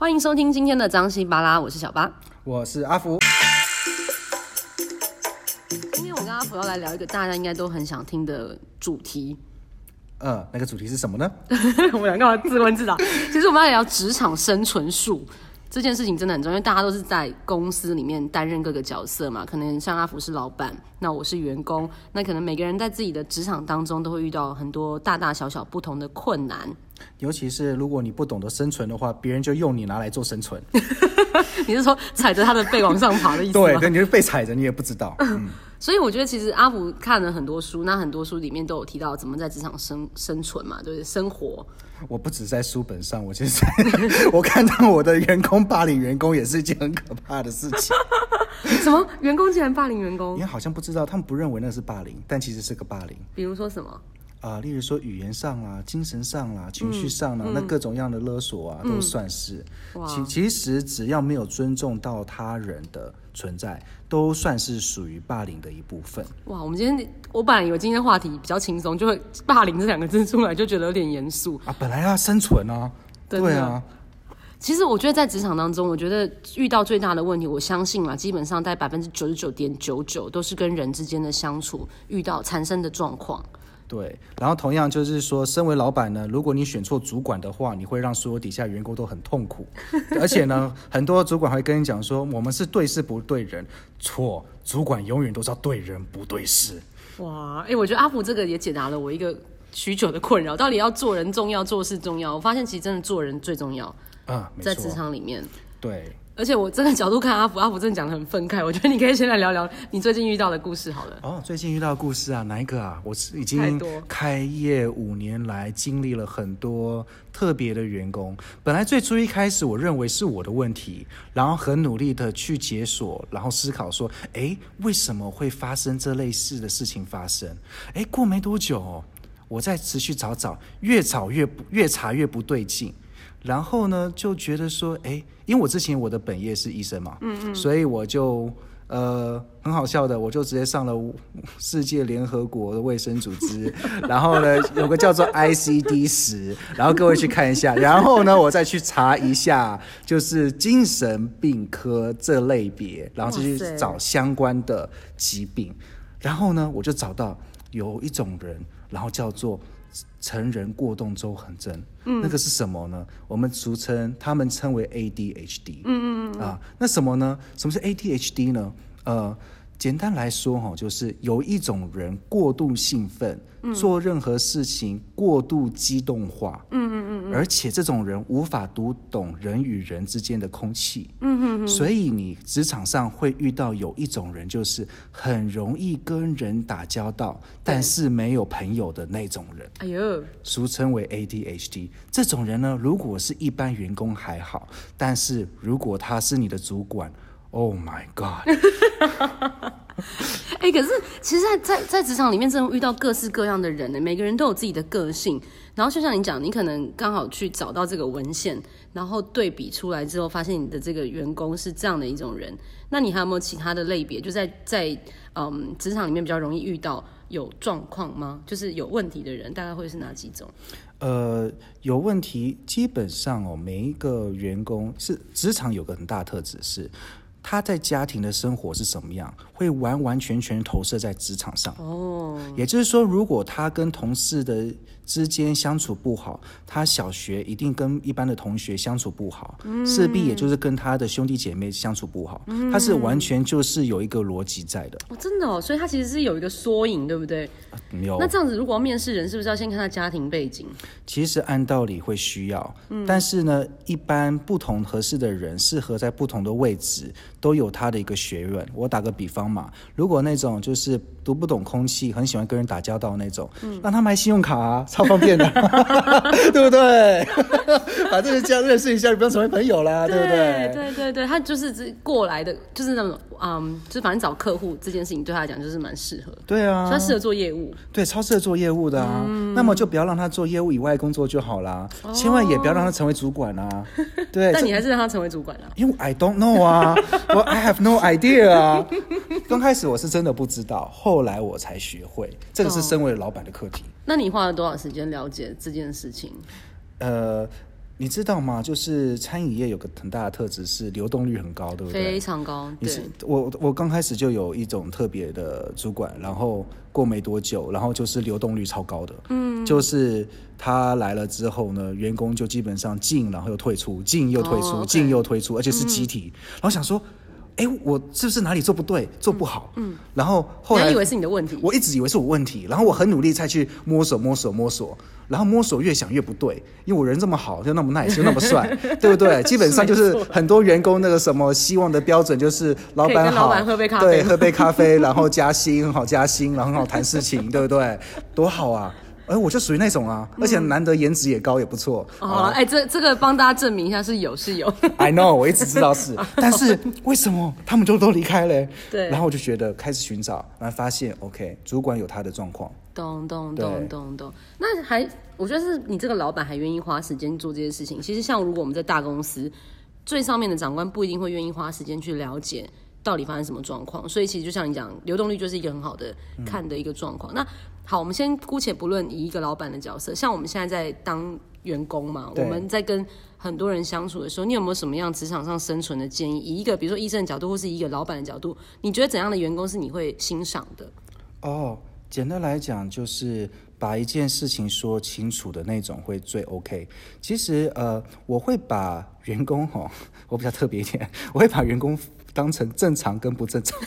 欢迎收听今天的张西巴拉，我是小巴，我是阿福。今天我跟阿福要来聊一个大家应该都很想听的主题。呃，那个主题是什么呢？我们两个自问自答。其实我们要聊职场生存术。这件事情真的很重要，因为大家都是在公司里面担任各个角色嘛。可能像阿福是老板，那我是员工，那可能每个人在自己的职场当中都会遇到很多大大小小不同的困难。尤其是如果你不懂得生存的话，别人就用你拿来做生存。你是说踩着他的背往上爬的意思吗？对，对，你是被踩着，你也不知道。嗯。所以我觉得，其实阿福看了很多书，那很多书里面都有提到怎么在职场生生存嘛，就是生活。我不止在书本上，我其实我看到我的员工霸凌员工也是一件很可怕的事情。什么？员工竟然霸凌员工？因为好像不知道，他们不认为那是霸凌，但其实是个霸凌。比如说什么？啊、呃，例如说语言上啦、精神上啦、情绪上啦，嗯、那各种样的勒索啊，嗯、都算是。嗯、其其实只要没有尊重到他人的存在，都算是属于霸凌的一部分。哇，我们今天我本来以为今天话题比较轻松，就会霸凌这两个字出来就觉得有点严肃啊。本来要生存啊，的对啊。其实我觉得在职场当中，我觉得遇到最大的问题，我相信啊，基本上在百分之九十九点九九都是跟人之间的相处遇到产生的状况。对，然后同样就是说，身为老板呢，如果你选错主管的话，你会让所有底下员工都很痛苦。而且呢，很多主管会跟你讲说，我们是对事不对人。错，主管永远都是要对人不对事。哇，哎，我觉得阿福这个也解答了我一个许久的困扰，到底要做人重要，做事重要？我发现其实真的做人最重要。啊，在职场里面。对。而且我这个角度看阿福，阿福真的讲的很愤慨。我觉得你可以先来聊聊你最近遇到的故事好了。哦，最近遇到的故事啊，哪一个啊？我是已经开业五年来，经历了很多特别的员工。本来最初一开始，我认为是我的问题，然后很努力的去解锁，然后思考说，哎，为什么会发生这类似的事情发生？哎，过没多久，我再持续找找，越找越越查越不对劲。然后呢，就觉得说，哎，因为我之前我的本业是医生嘛，嗯嗯，所以我就呃很好笑的，我就直接上了世界联合国的卫生组织，然后呢有个叫做 ICD 十，然后各位去看一下，然后呢我再去查一下，就是精神病科这类别，然后就去找相关的疾病，然后呢我就找到有一种人，然后叫做。成人过动周恒症，嗯，那个是什么呢？我们俗称，他们称为 ADHD，嗯嗯嗯啊，那什么呢？什么是 ADHD 呢？呃。简单来说，哈，就是有一种人过度兴奋，嗯、做任何事情过度激动化，嗯嗯嗯，而且这种人无法读懂人与人之间的空气，嗯嗯嗯，所以你职场上会遇到有一种人，就是很容易跟人打交道，但是没有朋友的那种人，哎呦，俗称为 ADHD。这种人呢，如果是一般员工还好，但是如果他是你的主管，Oh my god！哎、欸，可是其实在，在在在职场里面，真的遇到各式各样的人呢。每个人都有自己的个性。然后就像你讲，你可能刚好去找到这个文献，然后对比出来之后，发现你的这个员工是这样的一种人。那你还有没有其他的类别？就在在嗯职场里面比较容易遇到有状况吗？就是有问题的人，大概会是哪几种？呃，有问题，基本上哦，每一个员工是职场有个很大特质是。他在家庭的生活是什么样，会完完全全投射在职场上。哦，也就是说，如果他跟同事的之间相处不好，他小学一定跟一般的同学相处不好，嗯、势必也就是跟他的兄弟姐妹相处不好。嗯、他是完全就是有一个逻辑在的。哦，真的哦，所以他其实是有一个缩影，对不对？没有。那这样子，如果要面试人，是不是要先看他家庭背景？其实按道理会需要，嗯、但是呢，一般不同合适的人，适合在不同的位置，都有他的一个学问。我打个比方嘛，如果那种就是读不懂空气，很喜欢跟人打交道那种，嗯、让他买信用卡啊。超方便的，对不对？把这个这样认识一下，就不用成为朋友啦，对，对不对？对对对，他就是这过来的，就是那种，嗯，就是反正找客户这件事情对他来讲就是蛮适合。对啊，他适合做业务，对，超适合做业务的啊。嗯、那么就不要让他做业务以外工作就好啦，哦、千万也不要让他成为主管啊。对，但你还是让他成为主管啊？因为 I don't know 啊，我 I have no idea 啊。刚开始我是真的不知道，后来我才学会，这个是身为老板的课题。那你花了多少时间了解这件事情？呃，你知道吗？就是餐饮业有个很大的特质是流动率很高，对不对？非常高。对，我我刚开始就有一种特别的主管，然后过没多久，然后就是流动率超高的。嗯，就是他来了之后呢，员工就基本上进，然后又退出，进又退出，进、哦 okay、又退出，而且是集体。嗯、然后想说。哎，我是不是哪里做不对，做不好？嗯，然后后来你以为是你的问题，我一直以为是我问题，然后我很努力再去摸索摸索摸索，然后摸索越想越不对，因为我人这么好，又那么 nice，就那么帅，对不对？基本上就是很多员工那个什么希望的标准就是老板好，老板喝杯咖啡，对，喝杯咖啡，然后加薪，很好加薪，然后很好谈事情，对不对？多好啊！哎，我就属于那种啊，而且难得颜值也高，也不错。哦，哎，这这个帮大家证明一下是有是有。I know，我一直知道是，但是为什么他们就都离开了？对。然后我就觉得开始寻找，然后发现 OK，主管有他的状况。咚咚咚咚咚。那还，我觉得是你这个老板还愿意花时间做这些事情。其实像如果我们在大公司，最上面的长官不一定会愿意花时间去了解。到底发生什么状况？所以其实就像你讲，流动率就是一个很好的看的一个状况。嗯、那好，我们先姑且不论以一个老板的角色，像我们现在在当员工嘛，我们在跟很多人相处的时候，你有没有什么样职场上生存的建议？以一个比如说医生的角度，或是一个老板的角度，你觉得怎样的员工是你会欣赏的？哦，简单来讲，就是把一件事情说清楚的那种会最 OK。其实呃，我会把员工哈、哦，我比较特别一点，我会把员工。当成正常跟不正常，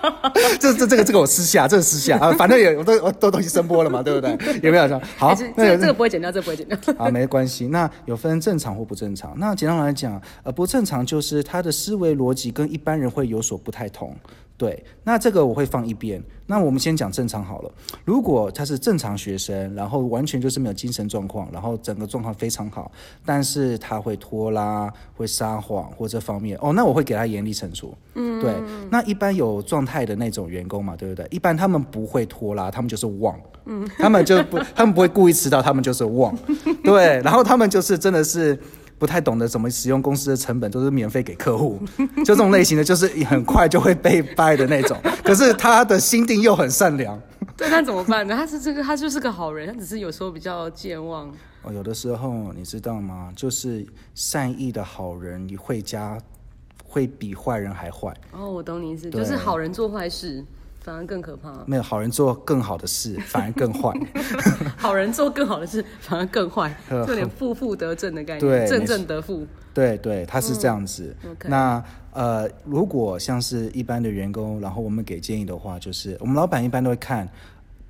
这这这个这个我私下，这个私下啊，反正也我都我都东西声波了嘛，对不对？有没有说好？那这个这个不会剪掉，这个不会剪掉。啊，没关系。那有分正常或不正常。那简单来讲，呃，不正常就是他的思维逻辑跟一般人会有所不太同。对，那这个我会放一边。那我们先讲正常好了。如果他是正常学生，然后完全就是没有精神状况，然后整个状况非常好，但是他会拖拉、会撒谎或这方面，哦，那我会给他严厉惩处。嗯，对。那一般有状态的那种员工嘛，对不对？一般他们不会拖拉，他们就是忘。嗯，他们就不，他们不会故意迟到，他们就是忘。对，然后他们就是真的是。不太懂得怎么使用公司的成本，都是免费给客户，就这种类型的，就是很快就会被掰的那种。可是他的心地又很善良。对，那怎么办呢？他是这个，他就是个好人，他只是有时候比较健忘。哦，有的时候你知道吗？就是善意的好人，你会加，会比坏人还坏。哦，我懂你意思，就是好人做坏事。反而更可怕。没有 好人做更好的事，反而更坏。好人做更好的事，反而更坏，有点负负得正的概念，对，正正得负。对对，他是这样子。嗯 okay、那呃，如果像是一般的员工，然后我们给建议的话，就是我们老板一般都会看，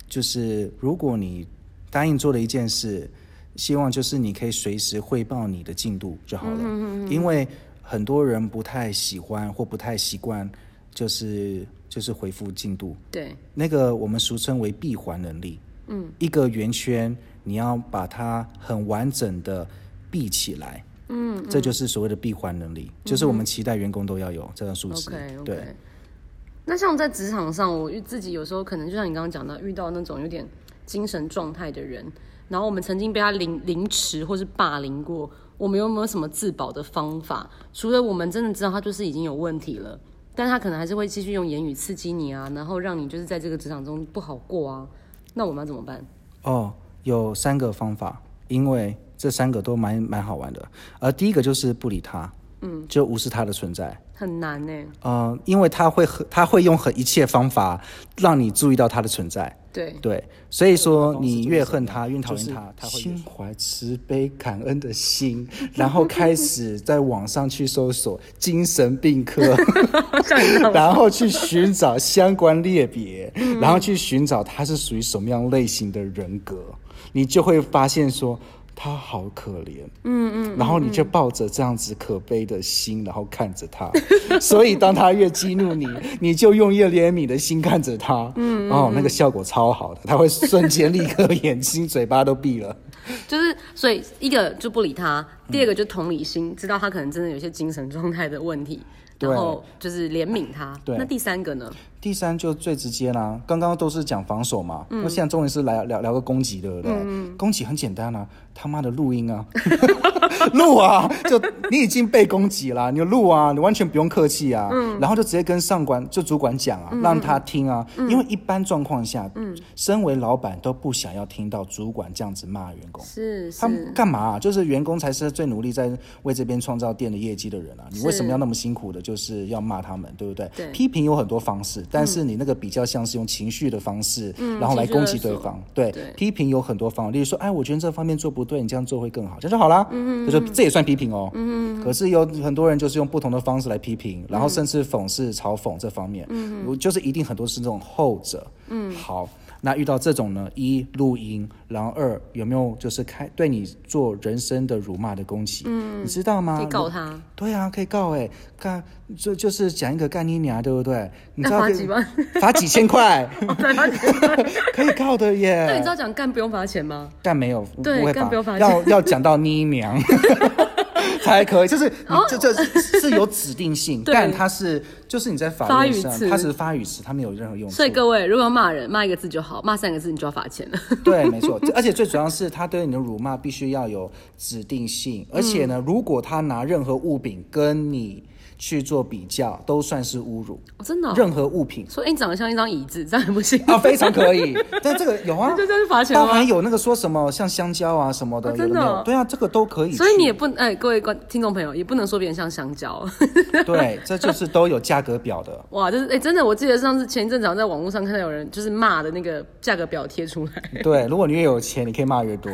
就是如果你答应做了一件事，希望就是你可以随时汇报你的进度就好了。嗯。因为很多人不太喜欢或不太习惯，就是。就是回复进度，对，那个我们俗称为闭环能力。嗯，一个圆圈，你要把它很完整的闭起来。嗯，这就是所谓的闭环能力，嗯，就是我们期待员工都要有这个素质。Okay, okay. 对。那像在职场上，我自己有时候可能就像你刚刚讲的，遇到那种有点精神状态的人，然后我们曾经被他凌凌迟或是霸凌过，我们有没有什么自保的方法？除了我们真的知道他就是已经有问题了。但他可能还是会继续用言语刺激你啊，然后让你就是在这个职场中不好过啊。那我们要怎么办？哦，有三个方法，因为这三个都蛮蛮好玩的。而，第一个就是不理他，嗯，就无视他的存在。很难呢。呃，因为他会他会用很一切方法让你注意到他的存在。对对，所以说你越恨他，越讨厌他，他会心怀慈悲感恩的心，然后开始在网上去搜索精神病科，然后去寻找相关列别，然后去寻找他是属于什么样类型的人格，你就会发现说。他好可怜，嗯嗯，然后你就抱着这样子可悲的心，然后看着他，所以当他越激怒你，你就用越怜悯的心看着他，嗯，哦，那个效果超好的，他会瞬间立刻眼睛嘴巴都闭了，就是所以一个就不理他，第二个就同理心，知道他可能真的有些精神状态的问题。然后就是怜悯他。对，那第三个呢？第三就最直接啦。刚刚都是讲防守嘛，那、嗯、现在终于是来聊聊个攻击，对不对？嗯、攻击很简单啊，他妈的录音啊！录啊，就你已经被攻击了，你就录啊，你完全不用客气啊，嗯，然后就直接跟上官就主管讲啊，嗯、让他听啊，嗯、因为一般状况下，嗯，身为老板都不想要听到主管这样子骂员工，是，他们干嘛、啊？就是员工才是最努力在为这边创造店的业绩的人啊，你为什么要那么辛苦的，就是要骂他们，对不对？对，批评有很多方式，但是你那个比较像是用情绪的方式，嗯、然后来攻击对方，对，对。批评有很多方法，例如说，哎，我觉得这方面做不对，你这样做会更好，这样就好了，嗯嗯，就说这也算批评哦，嗯。嗯，可是有很多人就是用不同的方式来批评，然后甚至讽刺、嘲讽这方面，嗯。嗯，就是一定很多是这种后者，嗯，好。那遇到这种呢，一录音，然后二有没有就是开对你做人身的辱骂的攻击？嗯，你知道吗？可以告他。对啊，可以告哎，干就就是讲一个干你娘，对不对？你知道罚几万？罚几千块？可以告的耶。那你知道讲干不用罚钱吗？干没有，对，干不用罚钱。要要讲到你娘。才可以，就是你这这是有指定性，但它是就是你在法律上，它是发语词，它没有任何用处。所以各位，如果要骂人，骂一个字就好，骂三个字你就要罚钱了。对，没错，而且最主要是他对你的辱骂必须要有指定性，而且呢，如果他拿任何物品跟你。去做比较都算是侮辱，真的。任何物品说，哎，你长得像一张椅子，这样还不行啊？非常可以，但这个有啊，这就是罚钱。包含有那个说什么像香蕉啊什么的，真的。对啊，这个都可以。所以你也不哎，各位观听众朋友也不能说别人像香蕉。对，这就是都有价格表的。哇，就是哎，真的，我记得上次前一阵子在网络上看到有人就是骂的那个价格表贴出来。对，如果你越有钱，你可以骂越多，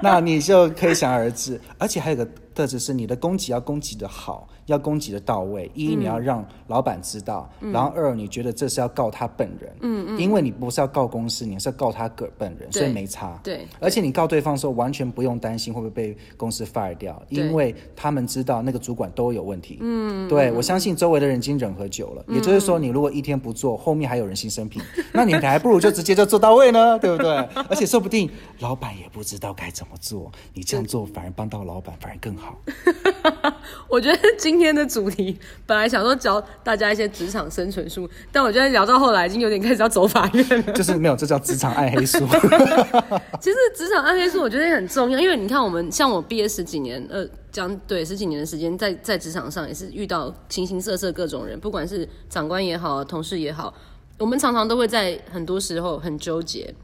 那你就可以想而知。而且还有个特质是，你的供给要供给的好。要供给的到位，一你要让老板知道，嗯、然后二你觉得这是要告他本人，嗯嗯，因为你不是要告公司，你是要告他个本人，所以没差，对，而且你告对方的时候完全不用担心会不会被公司 fire 掉，因为他们知道那个主管都有问题，嗯，对我相信周围的人已经忍很久了，嗯、也就是说你如果一天不做，后面还有人心生病，嗯、那你还不如就直接就做到位呢，对不对？而且说不定老板也不知道该怎么做，你这样做反而帮到老板，反而更好。我觉得今天的主题本来想说教大家一些职场生存术，但我觉得聊到后来已经有点开始要走法院了。就是没有，这叫职场暗黑术。其实职场暗黑术我觉得也很重要，因为你看我们像我毕业十几年，呃，讲对十几年的时间，在在职场上也是遇到形形色色各种人，不管是长官也好，同事也好，我们常常都会在很多时候很纠结。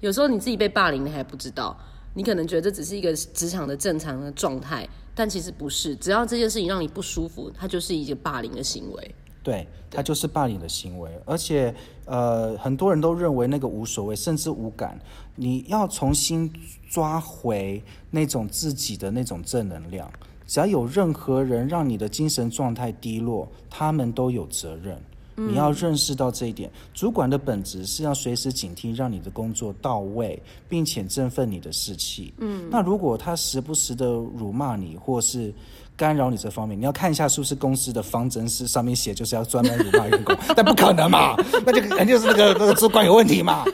有时候你自己被霸凌，你还不知道，你可能觉得这只是一个职场的正常的状态。但其实不是，只要这件事情让你不舒服，它就是一个霸凌的行为。对，它就是霸凌的行为。而且，呃，很多人都认为那个无所谓，甚至无感。你要重新抓回那种自己的那种正能量。只要有任何人让你的精神状态低落，他们都有责任。你要认识到这一点，主管的本质是要随时警惕，让你的工作到位，并且振奋你的士气。嗯，那如果他时不时的辱骂你，或是干扰你这方面，你要看一下是不是公司的方针是上面写就是要专门辱骂员工，但不可能嘛，那就肯定是那个那个主管有问题嘛。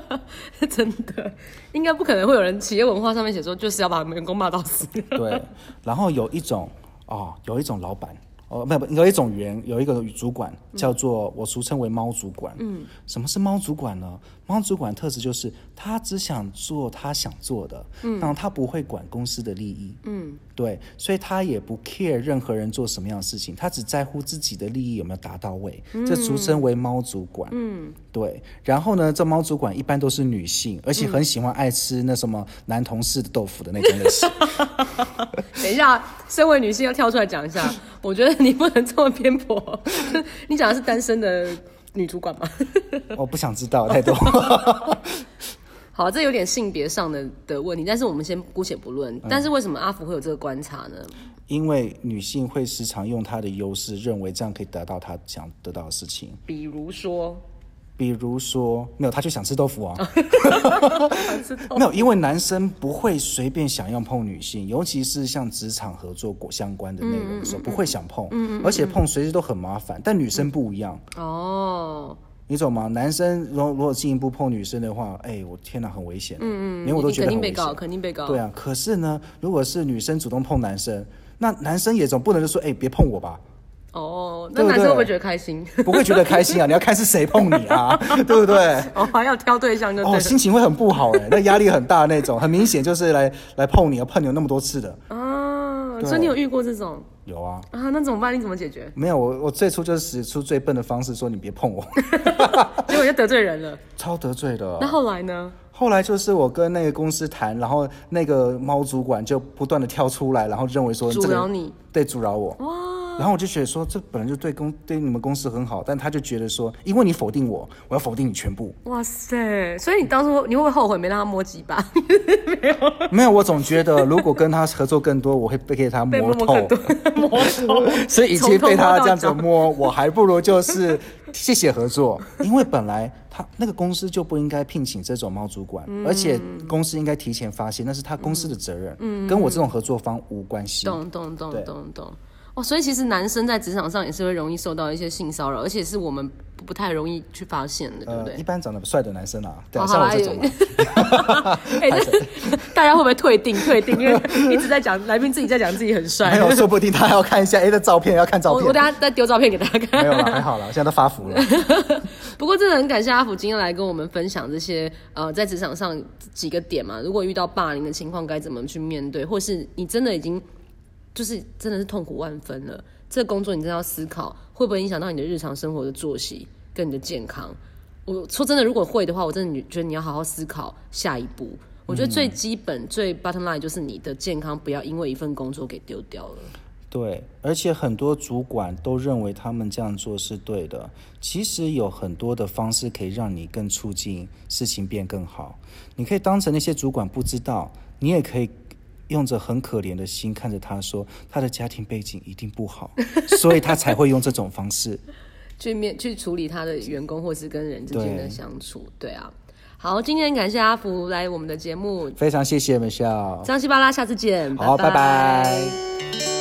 真的，应该不可能会有人企业文化上面写说就是要把员工骂到死。对，然后有一种哦，有一种老板。哦，不不，有一种员，有一个主管叫做我俗称为猫主管。嗯，什么是猫主管呢？猫主管特质就是他只想做他想做的，嗯，然后他不会管公司的利益，嗯，对，所以他也不 care 任何人做什么样的事情，他只在乎自己的利益有没有达到位，嗯，这俗称为猫主管，嗯，对。然后呢，这猫主管一般都是女性，而且很喜欢爱吃那什么男同事的豆腐的那种类型。等一下，身为女性要跳出来讲一下，我觉得你不能这么偏颇，你讲的是单身的。女主管吗？我不想知道太多。好，这有点性别上的的问题，但是我们先姑且不论。嗯、但是为什么阿福会有这个观察呢？因为女性会时常用她的优势，认为这样可以得到她想得到的事情。比如说。比如说，没有，她就想吃豆腐啊。吃豆腐。没有，因为男生不会随便想要碰女性，尤其是像职场合作过相关的内容的时候，嗯嗯嗯、不会想碰。嗯嗯嗯、而且碰随时都很麻烦。但女生不一样。哦。你懂吗？男生如果如果进一步碰女生的话，哎，我天哪，很危险。嗯嗯。连我都觉得很危险。肯定被告，肯定被告。对啊，可是呢，如果是女生主动碰男生，那男生也总不能就说，哎，别碰我吧。哦，那男生会不会觉得开心？不会觉得开心啊！你要看是谁碰你啊，对不对？哦，还要挑对象就对，哦，心情会很不好哎，那压力很大那种，很明显就是来来碰你，碰你有那么多次的啊。所以你有遇过这种？有啊。啊，那怎么办？你怎么解决？没有，我我最初就是使出最笨的方式，说你别碰我，结果就得罪人了，超得罪的。那后来呢？后来就是我跟那个公司谈，然后那个猫主管就不断的跳出来，然后认为说、这个、阻挠你，对，阻挠我。哇。然后我就觉得说，这本来就对公对你们公司很好，但他就觉得说，因为你否定我，我要否定你全部。哇塞！所以你当初你会不会后悔没让他摸几把？没有，没有。我总觉得如果跟他合作更多，我会被给他摸透。摸透。所以，与其被他这样子摸，我还不如就是谢谢合作，因为本来他那个公司就不应该聘请这种猫主管，嗯、而且公司应该提前发现，那是他公司的责任，嗯、跟我这种合作方无关系。懂懂懂懂懂。哦，所以其实男生在职场上也是会容易受到一些性骚扰，而且是我们不太容易去发现的，对不对？呃、一般长得帅的男生啊，对啊，像我这种。哎，大家会不会退订？退订，因为一直在讲来宾自己在讲自己很帅。没有，说不定他还要看一下哎的照片，要看照片。我，我等下再丢照片给大家看。没有了，还好了，现在都发福了。不过真的很感谢阿福今天来跟我们分享这些呃，在职场上几个点嘛。如果遇到霸凌的情况，该怎么去面对？或是你真的已经。就是真的是痛苦万分了。这个工作你真的要思考，会不会影响到你的日常生活的作息跟你的健康？我说真的，如果会的话，我真的觉得你要好好思考下一步。我觉得最基本、最 bottom line 就是你的健康不要因为一份工作给丢掉了。对，而且很多主管都认为他们这样做是对的。其实有很多的方式可以让你更促进事情变更好。你可以当成那些主管不知道，你也可以。用着很可怜的心看着他说：“他的家庭背景一定不好，所以他才会用这种方式 去面去处理他的员工或是跟人之间的相处。对”对啊，好，今天感谢阿福来我们的节目，非常谢谢 Michelle，张西巴拉，下次见，好，拜拜。拜拜。